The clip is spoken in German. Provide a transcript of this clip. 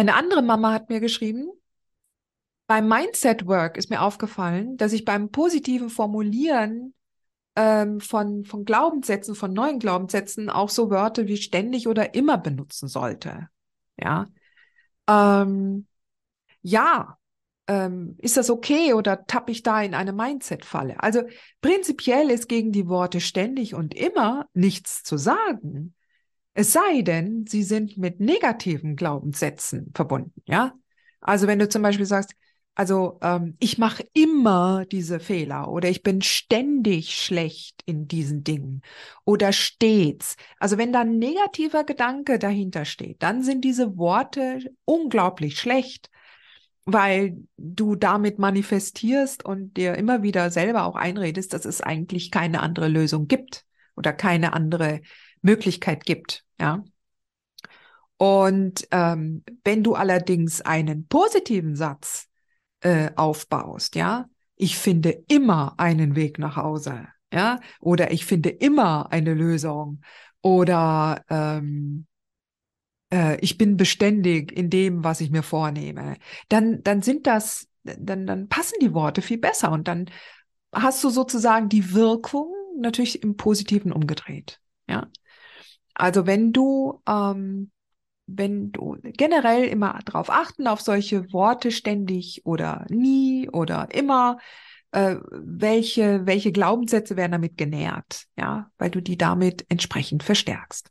Eine andere Mama hat mir geschrieben, beim Mindset Work ist mir aufgefallen, dass ich beim positiven Formulieren ähm, von, von Glaubenssätzen, von neuen Glaubenssätzen auch so Wörter wie ständig oder immer benutzen sollte. Ja. Ähm, ja, ähm, ist das okay oder tappe ich da in eine Mindset-Falle? Also prinzipiell ist gegen die Worte ständig und immer nichts zu sagen. Es sei denn, sie sind mit negativen Glaubenssätzen verbunden, ja. Also wenn du zum Beispiel sagst, also ähm, ich mache immer diese Fehler oder ich bin ständig schlecht in diesen Dingen oder stets. Also wenn da ein negativer Gedanke dahinter steht, dann sind diese Worte unglaublich schlecht, weil du damit manifestierst und dir immer wieder selber auch einredest, dass es eigentlich keine andere Lösung gibt oder keine andere Möglichkeit gibt, ja. Und ähm, wenn du allerdings einen positiven Satz äh, aufbaust, ja, ich finde immer einen Weg nach Hause, ja, oder ich finde immer eine Lösung, oder ähm, äh, ich bin beständig in dem, was ich mir vornehme, dann, dann sind das, dann, dann passen die Worte viel besser und dann hast du sozusagen die Wirkung natürlich im Positiven umgedreht, ja. Also wenn du, ähm, wenn du generell immer darauf achten, auf solche Worte ständig oder nie oder immer, äh, welche, welche Glaubenssätze werden damit genährt, ja, weil du die damit entsprechend verstärkst.